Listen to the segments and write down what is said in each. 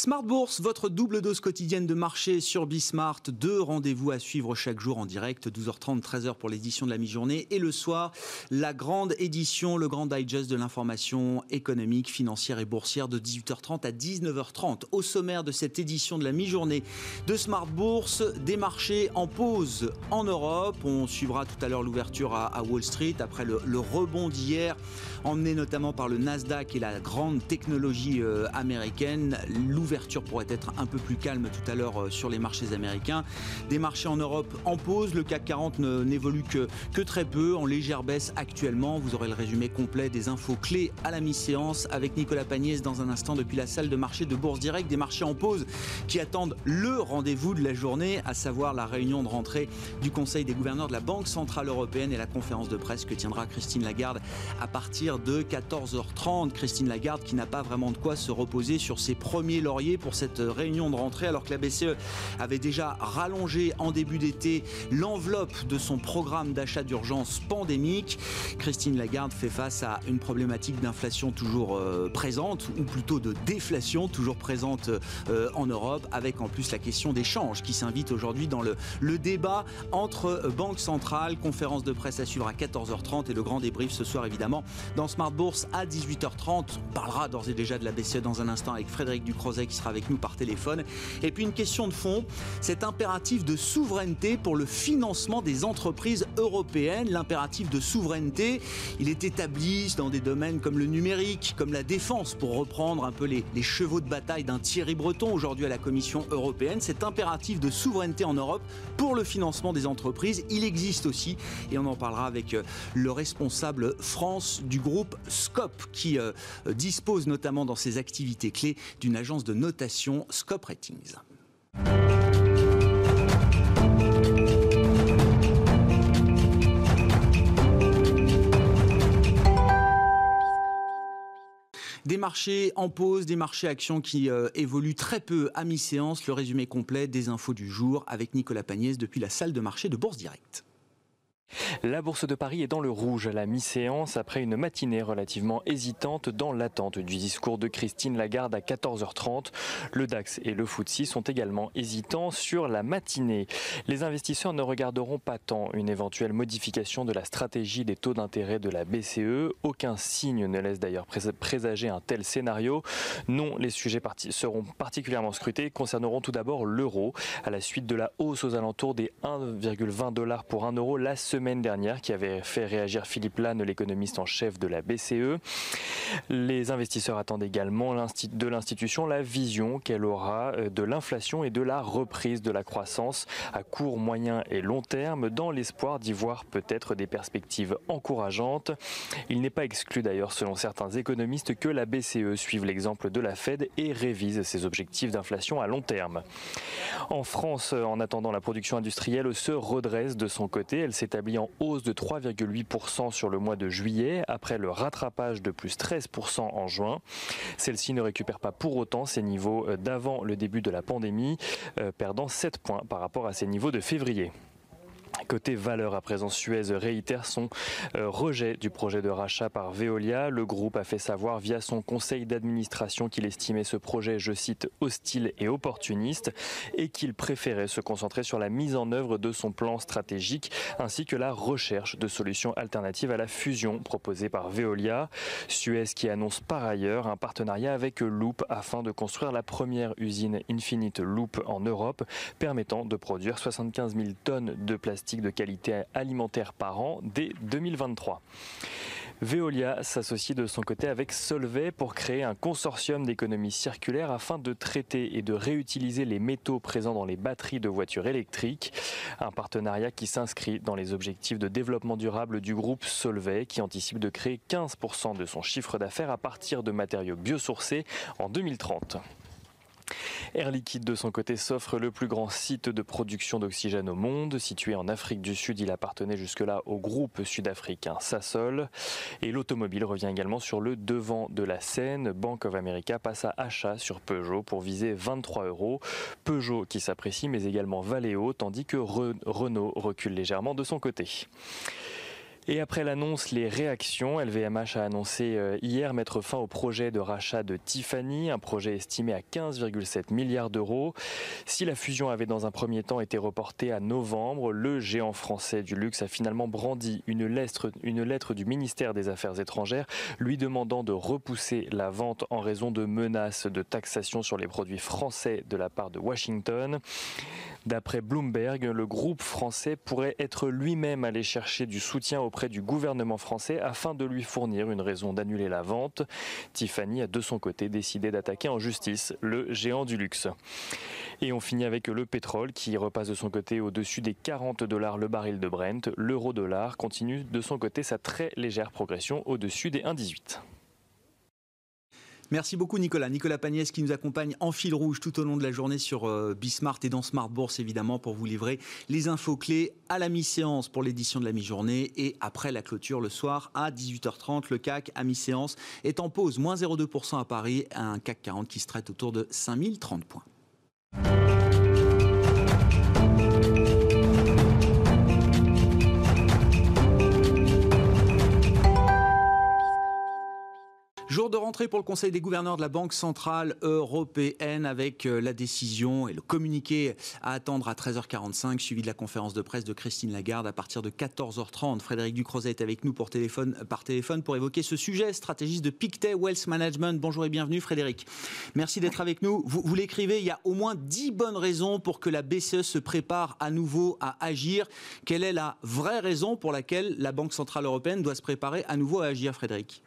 Smart Bourse, votre double dose quotidienne de marché sur Bismart. Deux rendez-vous à suivre chaque jour en direct, 12h30, 13h pour l'édition de la mi-journée. Et le soir, la grande édition, le grand digest de l'information économique, financière et boursière de 18h30 à 19h30. Au sommaire de cette édition de la mi-journée de Smart Bourse, des marchés en pause en Europe. On suivra tout à l'heure l'ouverture à, Wall Street après le, rebond d'hier, emmené notamment par le Nasdaq et la grande technologie euh, américaine. L'ouverture pourrait être un peu plus calme tout à l'heure euh, sur les marchés américains. Des marchés en Europe en pause. Le CAC 40 n'évolue que, très peu, en légère baisse actuellement. Vous aurez le résumé complet des infos clés à la mi-séance avec Nicolas Pagnès dans un instant depuis la salle de marché de Bourse Direct. Des marchés en pause qui attendent le rendez-vous de la journée, à savoir la réunion de rentrée du Conseil des gouverneurs de la Banque Centrale Européenne et la conférence de presse que tiendra Christine Lagarde à partir de 14h30. Christine Lagarde qui n'a pas vraiment de quoi se reposer sur ses premiers lauriers pour cette réunion de rentrée alors que la BCE avait déjà rallongé en début d'été l'enveloppe de son programme d'achat d'urgence pandémique. Christine Lagarde fait face à une problématique d'inflation toujours euh, présente ou plutôt de déflation toujours présente euh, en Europe avec en plus la question des changes qui s'invite aujourd'hui dans le, le débat entre banques centrales, conférence de presse à suivre à 14h30 et le grand débrief ce soir évidemment dans Smart Bourse à 18h30. On parlera d'ores et déjà de la BCE dans un instant avec Frédéric Ducrozet qui sera avec nous par téléphone. Et puis une question de fond, cet impératif de souveraineté pour le financement des entreprises européennes. L'impératif de souveraineté, il est établi dans des domaines comme le numérique, comme la défense, pour reprendre un peu les, chevaux de bataille d'un Thierry Breton aujourd'hui à la Commission européenne. Cet impératif de souveraineté en Europe pour le financement des entreprises, il existe aussi et on en parlera avec euh, le responsable France du groupe Scope qui euh, dispose notamment dans ses activités clés d'une agence de notation Scope Ratings. Des marchés en pause, des marchés actions qui euh, évoluent très peu à mi-séance. Le résumé complet des infos du jour avec Nicolas Pagnès depuis la salle de marché de Bourse Directe. La Bourse de Paris est dans le rouge à la mi-séance après une matinée relativement hésitante dans l'attente du discours de Christine Lagarde à 14h30. Le DAX et le FTSE sont également hésitants sur la matinée. Les investisseurs ne regarderont pas tant une éventuelle modification de la stratégie des taux d'intérêt de la BCE. Aucun signe ne laisse d'ailleurs présager un tel scénario. Non, les sujets seront particulièrement scrutés concerneront tout d'abord l'euro. À la suite de la hausse aux alentours des 1,20 dollars pour 1 euro la semaine semaine dernière qui avait fait réagir Philippe Lanne, l'économiste en chef de la BCE. Les investisseurs attendent également de l'institution la vision qu'elle aura euh, de l'inflation et de la reprise de la croissance à court, moyen et long terme dans l'espoir d'y voir peut-être des perspectives encourageantes. Il n'est pas exclu d'ailleurs selon certains économistes que la BCE suive l'exemple de la Fed et révise ses objectifs d'inflation à long terme. En France, en attendant, la production industrielle se redresse de son côté. Elle s'établit en hausse de 3,8% sur le mois de juillet, après le rattrapage de plus 13% en juin. Celle-ci ne récupère pas pour autant ses niveaux euh, d'avant le début de la pandémie, euh, perdant 7 points par rapport à ses niveaux de février. Côté valeur, à présent, Suez réitère son euh, rejet du projet de rachat par Veolia. Le groupe a fait savoir via son conseil d'administration qu'il estimait ce projet, je cite, hostile et opportuniste et qu'il préférait se concentrer sur la mise en œuvre de son plan stratégique ainsi que la recherche de solutions alternatives à la fusion proposée par Veolia. Suez qui annonce par ailleurs un partenariat avec Loop afin de construire la première usine Infinite Loop en Europe permettant de produire 75 000 tonnes de plastique de qualité alimentaire par an dès 2023. Veolia s'associe de son côté avec Solvay pour créer un consortium d'économie circulaire afin de traiter et de réutiliser les métaux présents dans les batteries de voitures électriques. Un partenariat qui s'inscrit dans les objectifs de développement durable du groupe Solvay qui anticipe de créer 15% de son chiffre d'affaires à partir de matériaux biosourcés en 2030. Air Liquide, de son côté, s'offre le plus grand site de production d'oxygène au monde. Situé en Afrique du Sud, il appartenait jusque-là au groupe sud-africain Sasol. Et l'automobile revient également sur le devant de la scène. Bank of America passe à achat sur Peugeot pour viser 23 euros. Peugeot qui s'apprécie, mais également Valeo, tandis que Renault recule légèrement de son côté. Et après l'annonce, les réactions, LVMH a annoncé euh, hier mettre fin au projet de rachat de Tiffany, un projet estimé à 15,7 milliards d'euros. Si la fusion avait dans un premier temps été reportée à novembre, le géant français du luxe a finalement brandi une lettre, une lettre du ministère des Affaires étrangères lui demandant de repousser la vente en raison de menaces de taxation sur les produits français de la part de Washington. D'après Bloomberg, le groupe français pourrait être lui-même allé chercher du soutien auprès du gouvernement français afin de lui fournir une raison d'annuler la vente. Tiffany a de son côté décidé d'attaquer en justice le géant du luxe. Et on finit avec le pétrole qui repasse de son côté au-dessus des 40 dollars le baril de Brent. L'euro-dollar continue de son côté sa très légère progression au-dessus des 1,18. Merci beaucoup Nicolas. Nicolas Pagnès qui nous accompagne en fil rouge tout au long de la journée sur euh, Bismart et dans Smart Bourse évidemment pour vous livrer les infos clés à la mi-séance pour l'édition de la mi-journée et après la clôture le soir à 18h30. Le CAC à mi-séance est en pause, moins 0,2% à Paris, un CAC 40 qui se traite autour de 5030 points. Jour de rentrée pour le Conseil des gouverneurs de la Banque Centrale Européenne avec euh, la décision et le communiqué à attendre à 13h45, suivi de la conférence de presse de Christine Lagarde à partir de 14h30. Frédéric Ducrozet est avec nous téléphone, par téléphone pour évoquer ce sujet, stratégiste de Pictet Wealth Management. Bonjour et bienvenue Frédéric. Merci d'être avec nous. Vous, vous l'écrivez, il y a au moins 10 bonnes raisons pour que la BCE se prépare à nouveau à agir. Quelle est la vraie raison pour laquelle la Banque Centrale Européenne doit se préparer à nouveau à agir, Frédéric?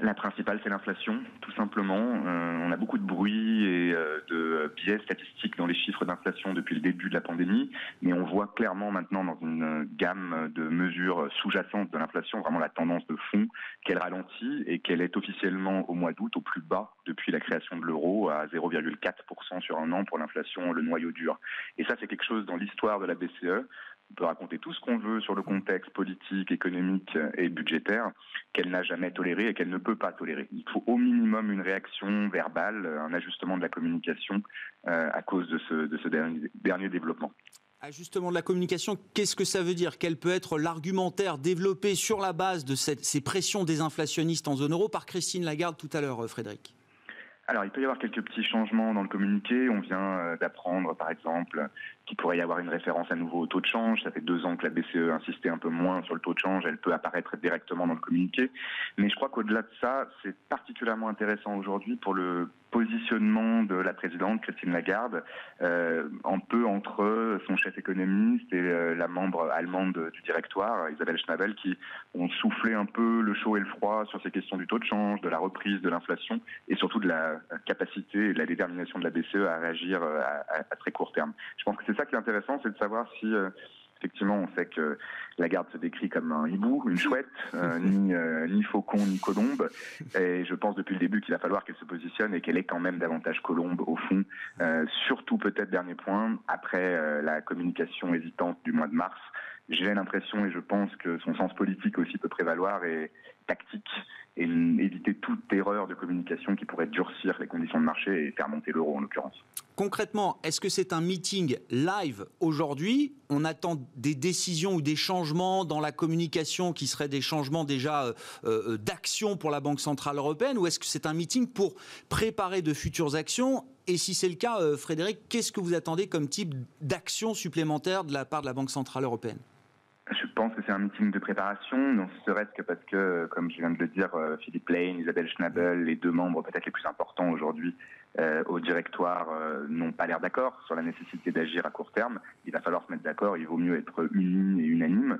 La principale, c'est l'inflation, tout simplement. Euh, on a beaucoup de bruit et euh, de biais statistiques dans les chiffres d'inflation depuis le début de la pandémie, mais on voit clairement maintenant dans une gamme de mesures sous-jacentes de l'inflation vraiment la tendance de fond qu'elle ralentit et qu'elle est officiellement au mois d'août au plus bas depuis la création de l'euro à 0,4% sur un an pour l'inflation, le noyau dur. Et ça, c'est quelque chose dans l'histoire de la BCE on peut raconter tout ce qu'on veut sur le contexte politique, économique et budgétaire qu'elle n'a jamais toléré et qu'elle ne peut pas tolérer. Il faut au minimum une réaction verbale, un ajustement de la communication euh, à cause de ce, dernier, développement. Ajustement de la communication, qu'est-ce que ça veut dire? Quel peut être l'argumentaire développé sur la base de ces pressions désinflationnistes en zone euro par Christine Lagarde tout à l'heure, euh, Frédéric? Alors, il peut y avoir quelques petits changements dans le communiqué. On vient euh, d'apprendre, par exemple, qu'il pourrait y avoir une référence à nouveau au taux de change. Ça fait deux ans que la BCE insistait un peu moins sur le taux de change. Elle peut apparaître directement dans le communiqué. Mais je crois qu'au-delà de ça, c'est particulièrement intéressant aujourd'hui pour le positionnement de la présidente Christine Lagarde, euh, un peu entre son chef économiste et euh, la membre allemande du directoire, Isabelle Schnabel, qui ont soufflé un peu le chaud et le froid sur ces questions du taux de change, de la reprise, de l'inflation et surtout de la capacité et de la détermination de la BCE à réagir euh, à, à très court terme. Je pense que c'est ça qui est intéressant, c'est de savoir si euh, effectivement, on sait que la garde se décrit comme un hibou, une chouette, euh, ni, euh, ni faucon, ni colombe. Et je pense depuis le début qu'il va falloir qu'elle se positionne et qu'elle est quand même davantage colombe au fond. surtout peut-être dernier point, après la communication hésitante du mois de mars, j'ai l'impression et je pense que son sens politique aussi peut prévaloir et tactique et éviter toute erreur de communication qui pourrait durcir les conditions de marché et faire monter l'euro en l'occurrence. Concrètement, est-ce que c'est un meeting live aujourd'hui? On attend des décisions ou des changements dans la communication qui seraient des changements déjà euh, euh, d'action pour la Banque Centrale Européenne ou est-ce que c'est un meeting pour préparer de futures actions? Et si c'est le cas, euh, Frédéric, qu'est-ce que vous attendez comme type d'action supplémentaire de la part de la Banque Centrale Européenne? Je pense que c'est un meeting de préparation, non serait-ce que parce que, comme je viens de le dire, euh, Philippe Lane, Isabelle Schnabel, les deux membres peut-être les plus importants aujourd'hui euh, au directoire euh, n'ont pas l'air d'accord sur la nécessité d'agir à court terme. Il va falloir se mettre d'accord, il vaut mieux être unis et unanime.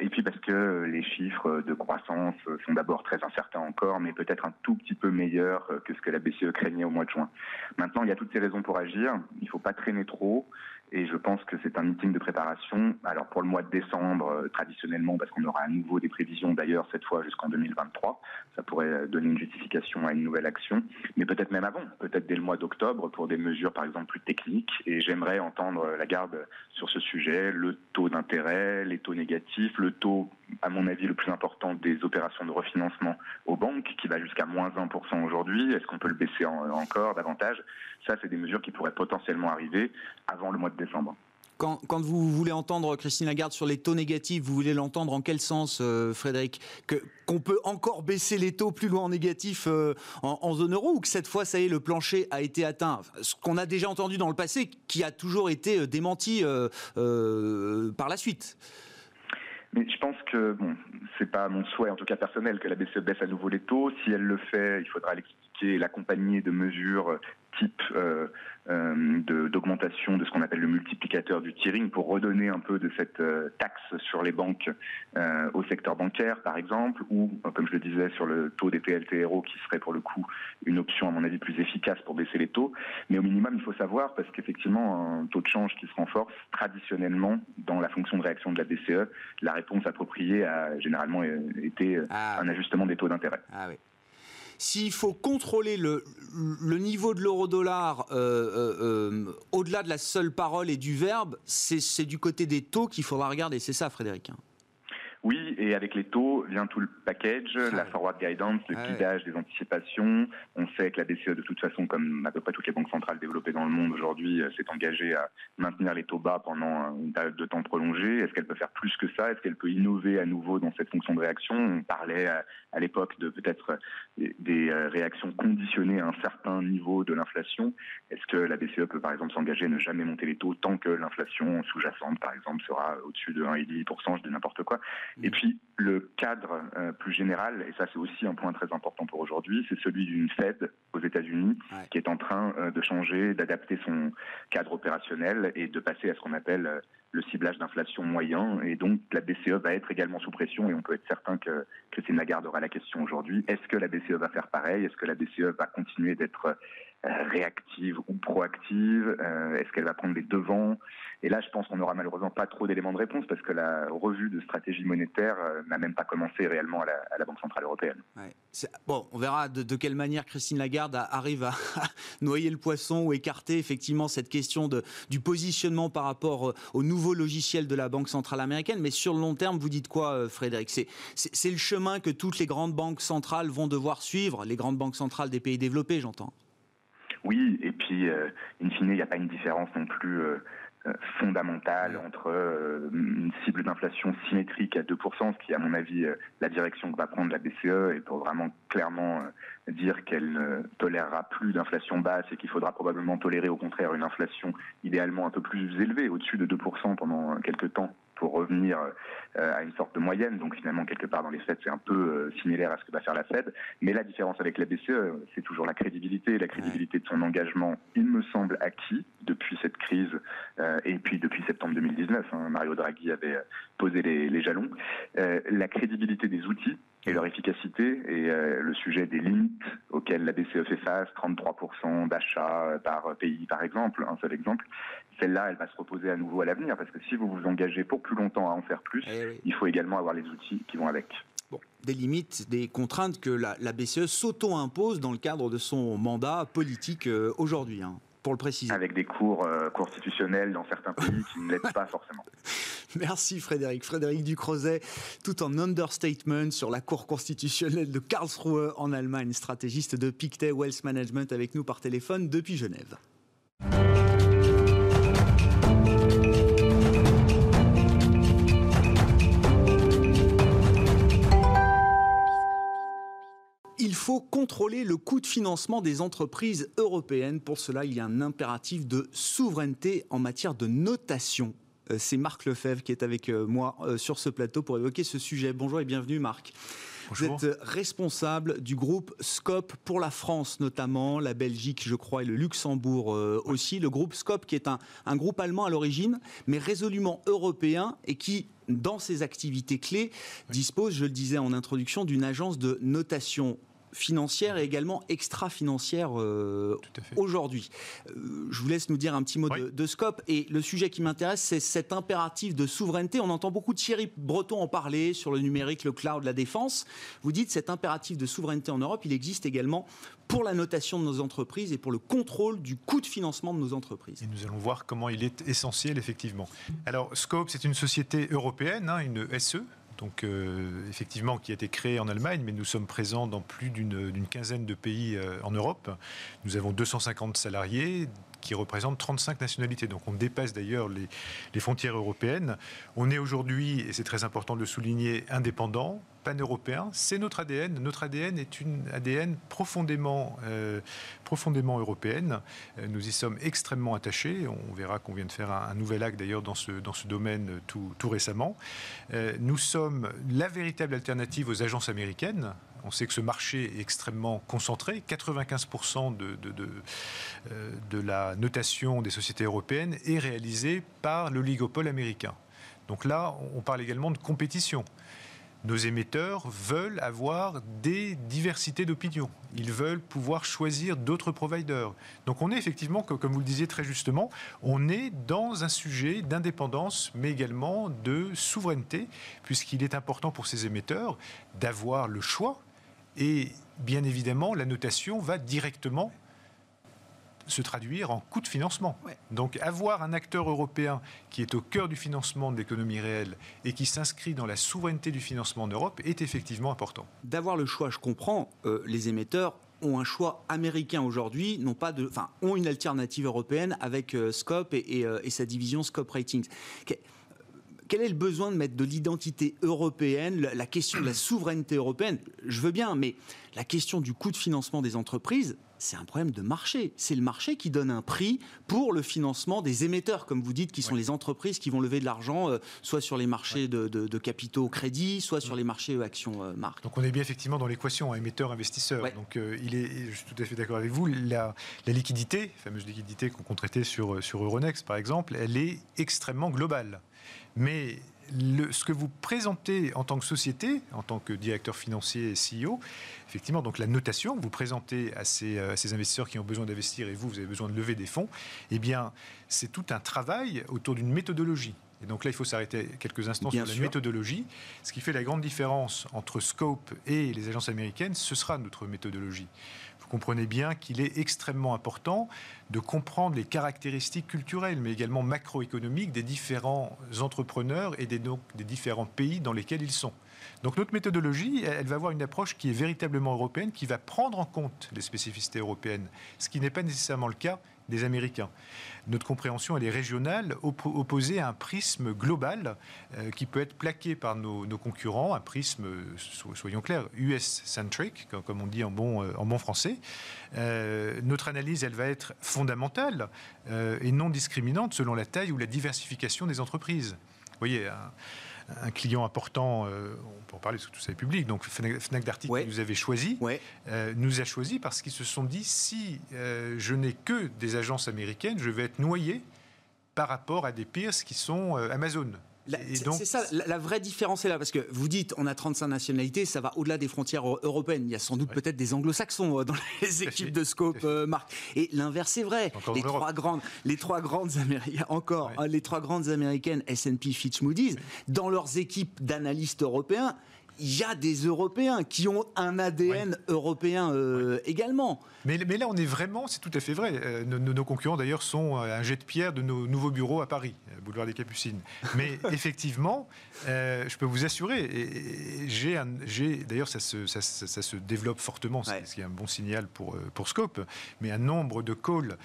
et puis parce que les chiffres de croissance sont d'abord très incertains encore, mais peut-être un tout petit peu meilleurs que ce que la BCE craignait au mois de juin. Maintenant, il y a toutes ces raisons pour agir. Il ne faut pas traîner trop. Et je pense que c'est un meeting de préparation. Alors pour le mois de décembre, euh, traditionnellement, parce qu'on aura à nouveau des prévisions d'ailleurs cette fois jusqu'en 2023, ça pourrait donner une justification à une nouvelle action. Mais peut-être même avant, peut-être dès le mois d'octobre pour des mesures par exemple plus techniques. Et j'aimerais entendre la garde sur ce sujet, le taux d'intérêt, les taux négatifs, le taux, à mon avis, le plus important des opérations de refinancement aux banques, qui va jusqu'à moins 1% aujourd'hui. Est-ce qu'on peut le baisser encore davantage? Ça, c'est des mesures qui pourraient potentiellement arriver avant le mois de décembre. Quand, vous voulez entendre Christine Lagarde sur les taux négatifs, vous voulez l'entendre en quel sens, Frédéric que, Qu'on peut encore baisser les taux plus loin en négatif en, zone euro ou que cette fois, ça y est, le plancher a été atteint? Ce qu'on a déjà entendu dans le passé, qui a toujours été démenti par la suite. Mais je pense que bon, c'est pas mon souhait, en tout cas personnel, que la BCE baisse à nouveau les taux. Si elle le fait, il faudra l'expliquer, l'accompagner de mesures type euh, euh, d'augmentation de, ce qu'on appelle le multiplicateur du tiering pour redonner un peu de cette euh, taxe sur les banques au secteur bancaire, par exemple, ou, comme je le disais, sur le taux des TLTRO, qui serait pour le coup une option, à mon avis, plus efficace pour baisser les taux. Mais au minimum, il faut savoir, parce qu'effectivement, un taux de change qui se renforce, traditionnellement, dans la fonction de réaction de la BCE, la réponse appropriée a généralement été ah un ajustement des taux d'intérêt. Ah oui s'il faut contrôler le, niveau de l'euro-dollar euh, euh, euh, au-delà de la seule parole et du verbe, c'est du côté des taux qu'il faudra regarder. C'est ça, Frédéric. Oui, et avec les taux vient tout le package, ah la forward guidance, le ah guidage des anticipations. On sait que la BCE, de toute façon, comme à peu près toutes les banques centrales développées dans le monde aujourd'hui, s'est engagée à maintenir les taux bas pendant une période de temps prolongée. Est-ce qu'elle peut faire plus que ça? Est-ce qu'elle peut innover à nouveau dans cette fonction de réaction? On parlait à, l'époque de peut-être des réactions conditionnées à un certain niveau de l'inflation. Est-ce que la BCE peut par exemple s'engager à ne jamais monter les taux tant que l'inflation sous-jacente, par exemple, sera au-dessus de 1,5%, je dis n'importe quoi et puis le cadre euh, plus général, et ça c'est aussi un point très important pour aujourd'hui, c'est celui d'une Fed aux États-Unis qui est en train euh, de changer, d'adapter son cadre opérationnel et de passer à ce qu'on appelle euh, le ciblage d'inflation moyen. Et donc la BCE va être également sous pression et on peut être certain que Christine Lagarde aura la question aujourd'hui. Est-ce que la BCE va faire pareil? Est-ce que la BCE va continuer d'être réactive ou proactive Est-ce qu'elle va prendre les devants? Et là, je pense qu'on n'aura malheureusement pas trop d'éléments de réponse parce que la revue de stratégie monétaire euh, n'a même pas commencé réellement à la, Banque Centrale Européenne. Bon, on verra de, quelle manière Christine Lagarde arrive à noyer le poisson ou écarter effectivement cette question de, du positionnement par rapport euh, au nouveau logiciel de la Banque Centrale Américaine. Mais sur le long terme, vous dites quoi, euh, Frédéric? C'est le chemin que toutes les grandes banques centrales vont devoir suivre, les grandes banques centrales des pays développés, j'entends. Oui, et puis, in fine, il n'y a pas une différence non plus euh, fondamentale entre euh, une cible d'inflation symétrique à 2%, ce qui à mon avis euh, la direction que va prendre la BCE, et pour vraiment clairement dire qu'elle ne tolérera plus d'inflation basse et qu'il faudra probablement tolérer au contraire une inflation idéalement un peu plus élevée, au-dessus de 2% pendant quelques temps pour revenir euh, à une sorte de moyenne. Donc finalement, quelque part dans les Fed, c'est un peu euh, similaire à ce que va faire la Fed. Mais la différence avec la BCE, c'est toujours la crédibilité. La crédibilité de son engagement, il me semble acquis depuis cette crise euh, et puis depuis septembre 2019. Hein. Mario Draghi avait posé les, jalons. la crédibilité des outils et leur efficacité et le sujet des limites auxquelles la BCE fait face, 33% d'achats par pays par exemple, un seul exemple, celle-là, elle va se reposer à nouveau à l'avenir, parce que si vous vous engagez pour plus longtemps à en faire plus, eh il faut également avoir les outils qui vont avec. Bon, des limites, des contraintes que la, BCE s'auto-impose dans le cadre de son mandat politique euh, aujourd'hui. Hein, pour le préciser. Avec des cours euh, constitutionnels dans certains pays qui ne l'aident pas forcément. Merci Frédéric. Frédéric Ducrozet, tout en understatement sur la Cour constitutionnelle de Karlsruhe en Allemagne, stratégiste de Pictet Wealth Management avec nous par téléphone depuis Genève. Il faut contrôler le coût de financement des entreprises européennes. Pour cela, il y a un impératif de souveraineté en matière de notation. Euh, c'est Marc Lefebvre qui est avec euh, moi euh, sur ce plateau pour évoquer ce sujet. Bonjour et bienvenue Marc. Vous êtes responsable du groupe Scope pour la France notamment, la Belgique je crois et le Luxembourg aussi. Le groupe Scope qui est un, un groupe allemand à l'origine mais résolument européen et qui dans ses activités clés, dispose, je le disais en introduction, d'une agence de notation financière et également extra-financière euh, aujourd'hui. Euh, je vous laisse nous dire un petit mot de, scope. Et le sujet qui m'intéresse, c'est cet impératif de souveraineté. On entend beaucoup Thierry Breton en parler sur le numérique, le cloud, la défense. Vous dites cet impératif de souveraineté en Europe, il existe également pour la notation de nos entreprises et pour le contrôle du coût de financement de nos entreprises. Et nous allons voir comment il est essentiel, effectivement. Alors, Scope, c'est une société européenne, hein, une SE, donc euh, effectivement qui a été créé en Allemagne, mais nous sommes présents dans plus d'une quinzaine de pays euh, en Europe. Nous avons 250 salariés qui représente 35 nationalités. Donc on dépasse d'ailleurs les, frontières européennes. On est aujourd'hui, et c'est très important de le souligner, indépendant, pan-européen. C'est notre ADN. Notre ADN est une ADN profondément, euh, profondément européenne. Euh, nous y sommes extrêmement attachés. On verra qu'on vient de faire un, nouvel acte d'ailleurs dans ce, dans ce domaine tout, tout récemment. Euh, nous sommes la véritable alternative aux agences américaines. On sait que ce marché est extrêmement concentré. 95% de, de, de, la notation des sociétés européennes est réalisée par l'oligopole américain. Donc là, on parle également de compétition nos émetteurs veulent avoir des diversités d'opinions. Ils veulent pouvoir choisir d'autres providers. Donc on est effectivement, comme vous le disiez très justement, on est dans un sujet d'indépendance, mais également de souveraineté, puisqu'il est important pour ces émetteurs d'avoir le choix. Et bien évidemment, la notation va directement se traduire en coût de financement. Donc avoir un acteur européen qui est au cœur du financement de l'économie réelle et qui s'inscrit dans la souveraineté du financement en Europe est effectivement important. D'avoir le choix, je comprends, euh, les émetteurs ont un choix américain aujourd'hui, non pas de, enfin, ont une alternative européenne avec euh, Scope et, euh, et, sa division Scope Ratings. Quel est le besoin de mettre de l'identité européenne, la question de la souveraineté européenne? Je veux bien, mais la question du coût de financement des entreprises, c'est un problème de marché. C'est le marché qui donne un prix pour le financement des émetteurs, comme vous dites, qui sont les entreprises qui vont lever de l'argent, euh, soit sur les marchés de, capitaux crédits, soit sur les marchés euh, actions euh, marques. Donc on est bien effectivement dans l'équation émetteur-investisseur. Donc il est, je suis tout à fait d'accord avec vous, la, liquidité, la fameuse liquidité qu'on traité sur, sur Euronext par exemple, elle est extrêmement globale. Mais ce que vous présentez en tant que société, en tant que directeur financier et CEO, effectivement, donc la notation que vous présentez à ces, euh, ces investisseurs qui ont besoin d'investir et vous, vous avez besoin de lever des fonds, eh bien, c'est tout un travail autour d'une méthodologie. Et donc là, il faut s'arrêter quelques instants sur la méthodologie. Ce qui fait la grande différence entre Scope et les agences américaines, ce sera notre méthodologie comprenez bien qu'il est extrêmement important de comprendre les caractéristiques culturelles, mais également macroéconomiques des différents entrepreneurs et des, des différents pays dans lesquels ils sont. Donc notre méthodologie, elle va avoir une approche qui est véritablement européenne, qui va prendre en compte les spécificités européennes, ce qui n'est pas nécessairement le cas des Américains. Notre compréhension, elle est régionale, opposée à un prisme global euh, qui peut être plaqué par nos, concurrents, un prisme, soyons clairs, US-centric, comme on dit en bon, euh, en bon français. Euh, notre analyse, elle va être fondamentale et non discriminante selon la taille ou la diversification des entreprises. Voyez, un client important, euh, on peut en parler parce que tout ça est public, donc Fnac Darty ouais. nous avait choisi, euh, nous a choisi parce qu'ils se sont dit si euh, je n'ai que des agences américaines, je vais être noyé par rapport à des peers qui sont Amazon. C'est ça, la, vraie différence est là, parce que vous dites, on a 35 nationalités, ça va au-delà des frontières européennes. Il y a sans doute peut-être des anglo-saxons euh, dans les équipes de Scope, euh, Marc. Et l'inverse est vrai. les trois, grandes, les trois grandes américaines, encore, hein, les trois grandes américaines, S&P, Fitch, Moody's, dans leurs équipes d'analystes européens, il y a des Européens qui ont un ADN européen euh, également. Mais, mais, là, on est vraiment, c'est tout à fait vrai. Euh, nos, concurrents, d'ailleurs, sont euh, un jet de pierre de nos nouveaux bureaux à Paris, boulevard des Capucines. Mais effectivement, je peux vous assurer, j'ai, d'ailleurs, ça se, ça, se, développe fortement, ce qui est un bon signal pour, pour Scope, mais un nombre de calls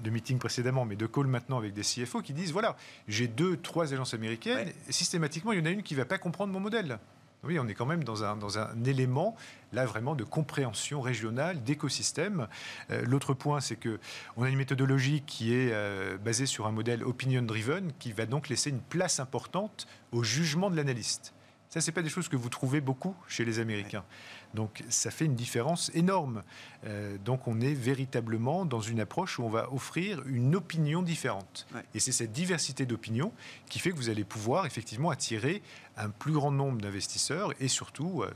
de meetings précédemment, mais de calls maintenant avec des CFO qui disent voilà, j'ai deux, trois agences américaines, systématiquement, il y en a une qui ne va pas comprendre mon modèle. Oui, on est quand même dans un, élément, là, vraiment de compréhension régionale, d'écosystème. Euh, l'autre point, c'est qu'on a une méthodologie qui est euh, basée sur un modèle opinion-driven, qui va donc laisser une place importante au jugement de l'analyste. Ça, ce n'est pas des choses que vous trouvez beaucoup chez les Américains. Donc ça fait une différence énorme. Euh, donc on est véritablement dans une approche où on va offrir une opinion différente. Et c'est cette diversité d'opinions qui fait que vous allez pouvoir effectivement attirer un plus grand nombre d'investisseurs et surtout euh,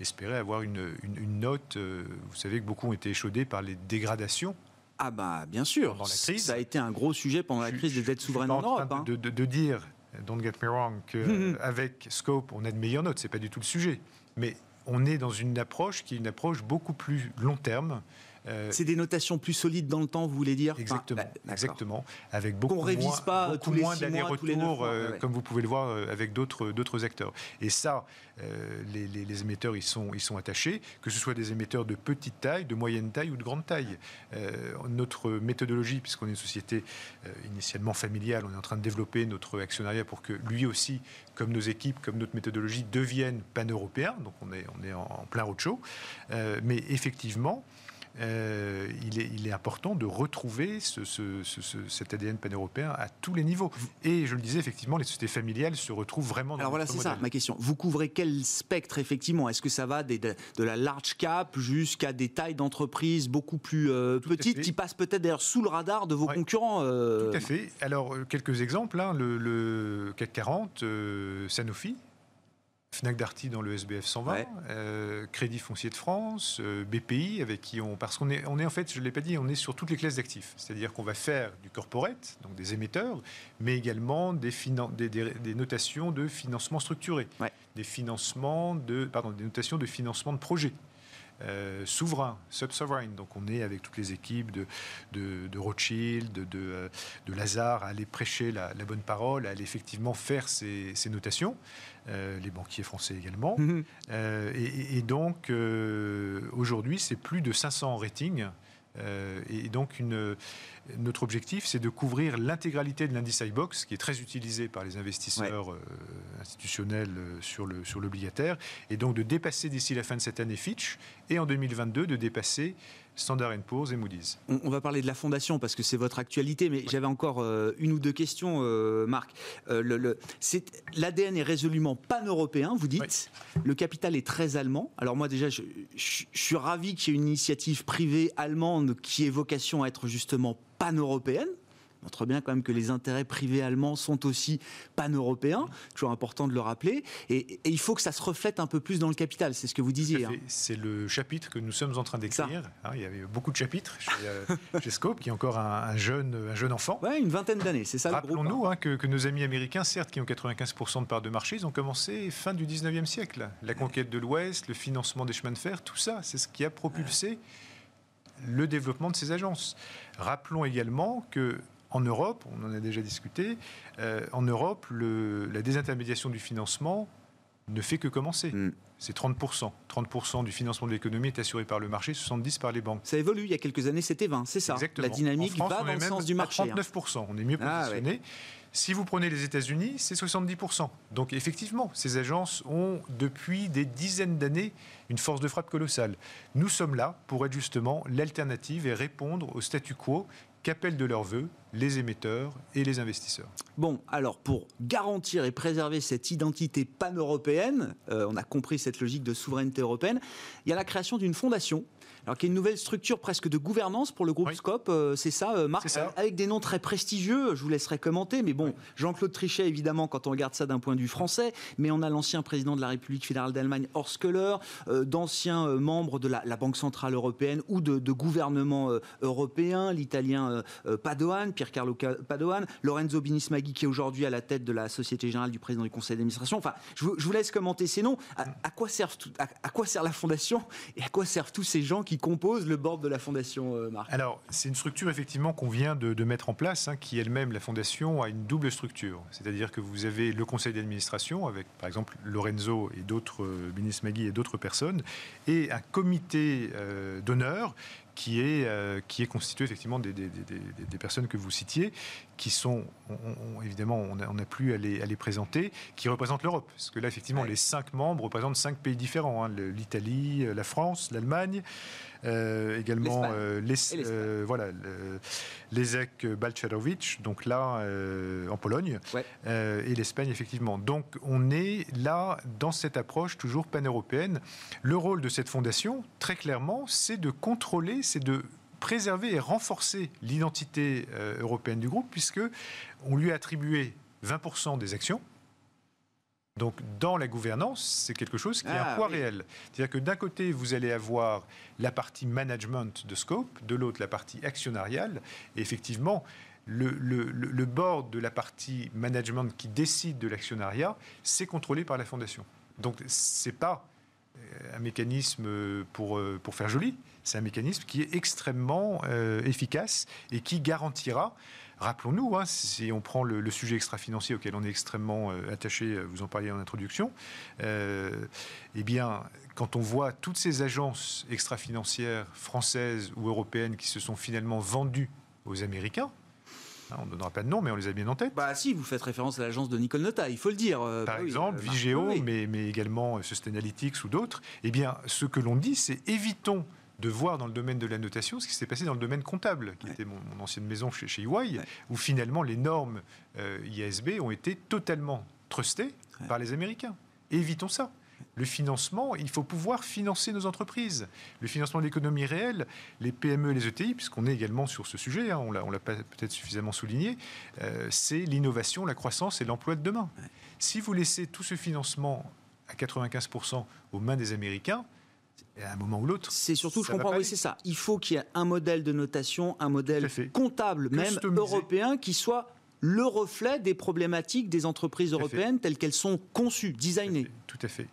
espérer avoir une, note. Euh, vous savez que beaucoup ont été échaudés par les dégradations ah bah bien sûr, la crise. ça a été un gros sujet pendant la crise des dettes souveraines en, Europe. Hein. De, de, dire, don't get me wrong, qu'avec Scope, on a de meilleures notes. C'est pas du tout le sujet. Mais on est dans une approche qui est une approche beaucoup plus long terme, c'est des notations plus solides dans le temps, vous voulez dire Exactement, bah, exactement. Avec beaucoup révise pas beaucoup tous les moins d'allers-retours, comme vous pouvez le voir avec d'autres d'autres acteurs. Et ça, les, les, émetteurs, ils sont ils sont attachés, que ce soit des émetteurs de petite taille, de moyenne taille ou de grande taille. notre méthodologie, puisqu'on est une société initialement familiale, on est en train de développer notre actionnariat pour que lui aussi, comme nos équipes, comme notre méthodologie, deviennent pan-européens. Donc on est, on est en, plein roadshow. Euh, mais effectivement, euh, il, est, il, est, important de retrouver ce, cet ADN pan-européen à tous les niveaux. Et je le disais, effectivement, les sociétés familiales se retrouvent vraiment dans Alors voilà, c'est ça ma question. Vous couvrez quel spectre, effectivement? Est-ce que ça va des, de, la large cap jusqu'à des tailles d'entreprises beaucoup plus euh, petites qui passent peut-être d'ailleurs sous le radar de vos concurrents euh? Tout à fait. Alors, quelques exemples. Hein. le, le, CAC 40, Sanofi, Fnac Darty dans le SBF 120, euh, Crédit Foncier de France, euh, BPI, avec qui on. Parce qu'on est, on est en fait, je ne l'ai pas dit, on est sur toutes les classes d'actifs. C'est-à-dire qu'on va faire du corporate, donc des émetteurs, mais également des, des, notations de financement structuré, des, financements de, pardon, des notations de financement de projets. Euh, souverain, sub-sovereign. Donc on est avec toutes les équipes de, de, Rothschild, de, de, Lazare à aller prêcher la, bonne parole, à aller effectivement faire ces, ces notations. Euh, les banquiers français également. Mhm. Euh, et, donc, euh, aujourd'hui, c'est plus de 500 ratings. Et donc, une, notre objectif, c'est de couvrir l'intégralité de l'indice iBox, qui est très utilisé par les investisseurs institutionnels sur l'obligataire, sur et donc de dépasser d'ici la fin de cette année Fitch, et en 2022, de dépasser Standard Poor's et Moody's. On, va parler de la fondation parce que c'est votre actualité, mais j'avais encore euh, une ou deux questions, euh, Marc. Euh, L'ADN est résolument pan-européen, vous dites. Le capital est très allemand. Alors moi déjà, je, suis ravi qu'il y ait une initiative privée allemande qui ait vocation à être justement pan-européenne montre bien quand même que les intérêts privés allemands sont aussi pan-européens, toujours important de le rappeler, et, il faut que ça se reflète un peu plus dans le capital, c'est ce que vous disiez. Hein. C'est le chapitre que nous sommes en train d'écrire. Hein, il y avait beaucoup de chapitres chez, euh, Scope, qui est encore un, jeune, un jeune enfant. Oui, une vingtaine d'années, c'est ça Rappelons-nous hein. que, que, nos amis américains, certes, qui ont 95% de parts de marché, ils ont commencé fin du 19e siècle. La conquête de l'Ouest, le financement des chemins de fer, tout ça, c'est ce qui a propulsé le développement de ces agences. Rappelons également que en Europe, on en a déjà discuté, euh, en Europe, la désintermédiation du financement ne fait que commencer. Mm. C'est 30%. 30% du financement de l'économie est assuré par le marché, 70% par les banques. Ça évolue. Il y a quelques années, c'était 20, c'est ça? Exactement. La dynamique va dans le sens du marché. 39%. Hein. On est mieux ah, positionné. Si vous prenez les États-Unis, c'est 70%. Donc effectivement, ces agences ont depuis des dizaines d'années une force de frappe colossale. Nous sommes là pour être justement l'alternative et répondre au statu quo qu'appellent de leur vœu les émetteurs et les investisseurs. Bon, alors pour garantir et préserver cette identité pan-européenne, euh, on a compris cette logique de souveraineté européenne, il y a la création d'une fondation alors qu'il y a une nouvelle structure presque de gouvernance pour le groupe Scope, euh, c'est ça, euh, Marc Avec des noms très prestigieux, je vous laisserai commenter, mais bon, Jean-Claude Trichet, évidemment, quand on regarde ça d'un point de vue français, mais on a l'ancien président de la République fédérale d'Allemagne, Horst Köhler, euh, d'anciens membres de la, Banque Centrale Européenne ou de, de gouvernements européens, l'italien Padoan, Pierre Carlo Padoan, Lorenzo Binismaghi, qui est aujourd'hui à la tête de la Société Générale du Président du Conseil d'administration. Enfin, je vous, laisse commenter ces noms. À, quoi servent à quoi sert la Fondation et à quoi servent tous ces gens qui compose le board de la Fondation, euh, Marc Alors, c'est une structure effectivement qu'on vient de, mettre en place, hein, qui elle-même, la Fondation, a une double structure. C'est-à-dire que vous avez le conseil d'administration, avec par exemple Lorenzo et d'autres, euh, Magui et d'autres personnes, et un comité euh, d'honneur qui est, euh, qui est constitué effectivement des, des, des, personnes que vous citiez, qui sont, évidemment, on n'a plus à les, à les, présenter, qui représentent l'Europe. Parce que là, effectivement, les cinq membres représentent cinq pays différents hein, l'Italie, la France, l'Allemagne, euh, également euh, les, euh, voilà, l'ESEC Balcerovic, donc là en Pologne, et l'Espagne effectivement. Donc on est là dans cette approche toujours pan-européenne. Le rôle de cette fondation, très clairement, c'est de contrôler, c'est de préserver et renforcer l'identité européenne du groupe, puisque on lui a attribué 20% des actions. Donc dans la gouvernance, c'est quelque chose qui a un ah, poids réel. C'est-à-dire que d'un côté, vous allez avoir la partie management de scope, de l'autre la partie actionnariale. Et effectivement, le, le, board de la partie management qui décide de l'actionnariat, c'est contrôlé par la fondation. Donc c'est pas euh, un mécanisme pour, euh, pour faire joli, C'est un mécanisme qui est extrêmement euh, efficace et qui garantira Rappelons-nous, hein, si on prend le, sujet extra-financier auquel on est extrêmement euh, attaché, vous en parliez en introduction, euh, eh bien, quand on voit toutes ces agences extra-financières françaises ou européennes qui se sont finalement vendues aux Américains, hein, on ne donnera pas de nom, mais on les a bien en tête. Bah si, vous faites référence à l'agence de Nicole Nota, il faut le dire. Euh, Par bah exemple, Vigeo, mais, mais, également Sustainalytics ou d'autres. Eh bien, ce que l'on dit, c'est évitons de voir dans le domaine de la notation ce qui s'est passé dans le domaine comptable, qui était mon, ancienne maison chez, chez EY, où finalement les normes euh, IASB ont été totalement trustées par les Américains. évitons ça. Le financement, il faut pouvoir financer nos entreprises. Le financement de l'économie réelle, les PME et les ETI, puisqu'on est également sur ce sujet, hein, on ne l'a pas peut-être suffisamment souligné, euh, c'est l'innovation, la croissance et l'emploi de demain. Si vous laissez tout ce financement à 95% aux mains des Américains, à un moment ou l'autre. C'est surtout, je comprends, oui, c'est ça. Il faut qu'il y ait un modèle de notation, un modèle comptable, même européen, qui soit le reflet des problématiques des entreprises européennes telles qu'elles sont conçues, designées. Tout à fait.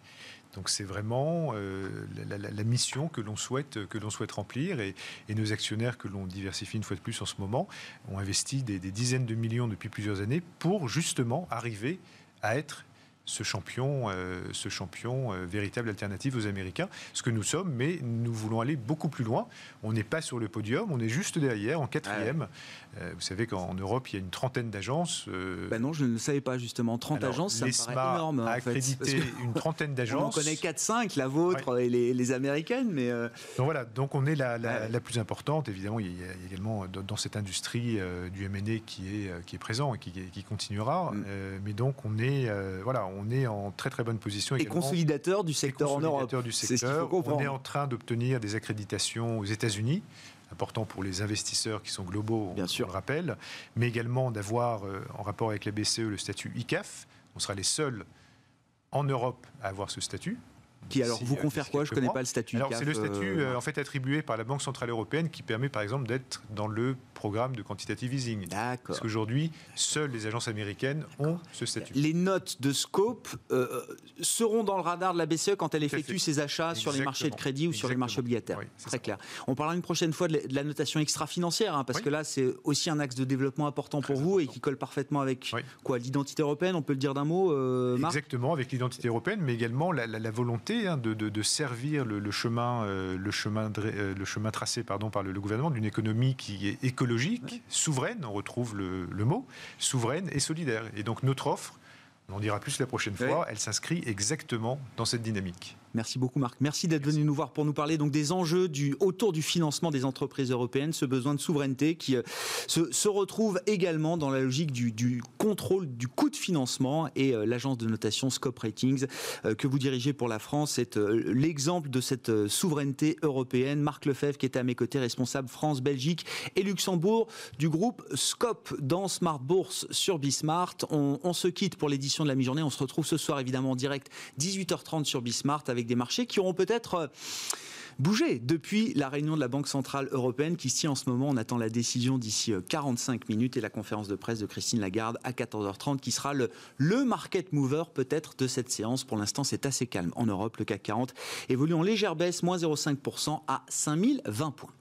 Donc c'est vraiment euh, la, mission que l'on souhaite, que l'on souhaite remplir et, nos actionnaires que l'on diversifie une fois de plus en ce moment ont investi des dizaines de millions depuis plusieurs années pour justement arriver à être ce champion, euh, ce champion euh, véritable alternative aux Américains, ce que nous sommes, mais nous voulons aller beaucoup plus loin. On n'est pas sur le podium, on est juste derrière, en quatrième. Euh, vous savez qu'en Europe, il y a une trentaine d'agences. Ben non, je ne le savais pas justement. 30 agences, ça me paraît énorme. a accrédité une trentaine d'agences. On connaît 4-5, la vôtre et les, américaines, mais. Donc voilà, donc on est la, la, plus importante. Évidemment, il y a également dans cette industrie du M&A qui est, qui est présent et qui, qui continuera. Mm. mais donc on est, voilà, on est en très très bonne position. Et consolidateur du secteur en Europe. Du secteur. on est en train d'obtenir des accréditations aux États-Unis important pour les investisseurs qui sont globaux, Bien on, sûr. le rappelle, mais également d'avoir, euh, en rapport avec la BCE, le statut ICAF. On sera les seuls en Europe à avoir ce statut. Qui alors vous confère quoi? Je ne connais pas le statut. Alors c'est le statut euh, en fait attribué par la Banque centrale européenne qui permet par exemple d'être dans le programme de quantitative easing. D'accord. Parce qu'aujourd'hui, seules les agences américaines ont ce statut. Les notes de scope euh, seront dans le radar de la BCE quand elle effectue ses achats sur les marchés de crédit ou sur les marchés obligataires. Très clair. On parlera une prochaine fois de la notation extra-financière, hein, parce que là, c'est aussi un axe de développement important pour vous et qui colle parfaitement avec quoi? L'identité européenne. On peut le dire d'un mot, euh, Marc? Exactement, avec l'identité européenne, mais également la, volonté hein, de, servir le, chemin, euh, le chemin, le chemin tracé pardon, par le, le gouvernement d'une économie qui est écologique souveraine, on retrouve le, le, mot, souveraine et solidaire. Et donc notre offre, on en dira plus la prochaine fois, elle s'inscrit exactement dans cette dynamique. Merci beaucoup Marc. Merci d'être venu nous voir pour nous parler donc des enjeux du, autour du financement des entreprises européennes, ce besoin de souveraineté qui euh, se, retrouve également dans la logique du, contrôle du coût de financement et euh, l'agence de notation Scope Ratings euh, que vous dirigez pour la France est l'exemple de cette souveraineté européenne. Marc Lefebvre qui est à mes côtés, responsable France, Belgique et Luxembourg du groupe Scope dans Smart Bourse sur Bismart. On, on se quitte pour l'édition de la mi-journée. On se retrouve ce soir évidemment en direct 18h30 sur Bismart avec des marchés qui auront peut-être euh, bougé depuis la réunion de la Banque Centrale Européenne qui tient en ce moment. On attend la décision d'ici 45 euh, minutes et la conférence de presse de Christine Lagarde à 14h30 qui sera le, le market mover peut-être de cette séance. Pour l'instant, c'est assez calme en Europe. Le CAC 40 évolue en légère baisse, moins 0,5% à 5020 points.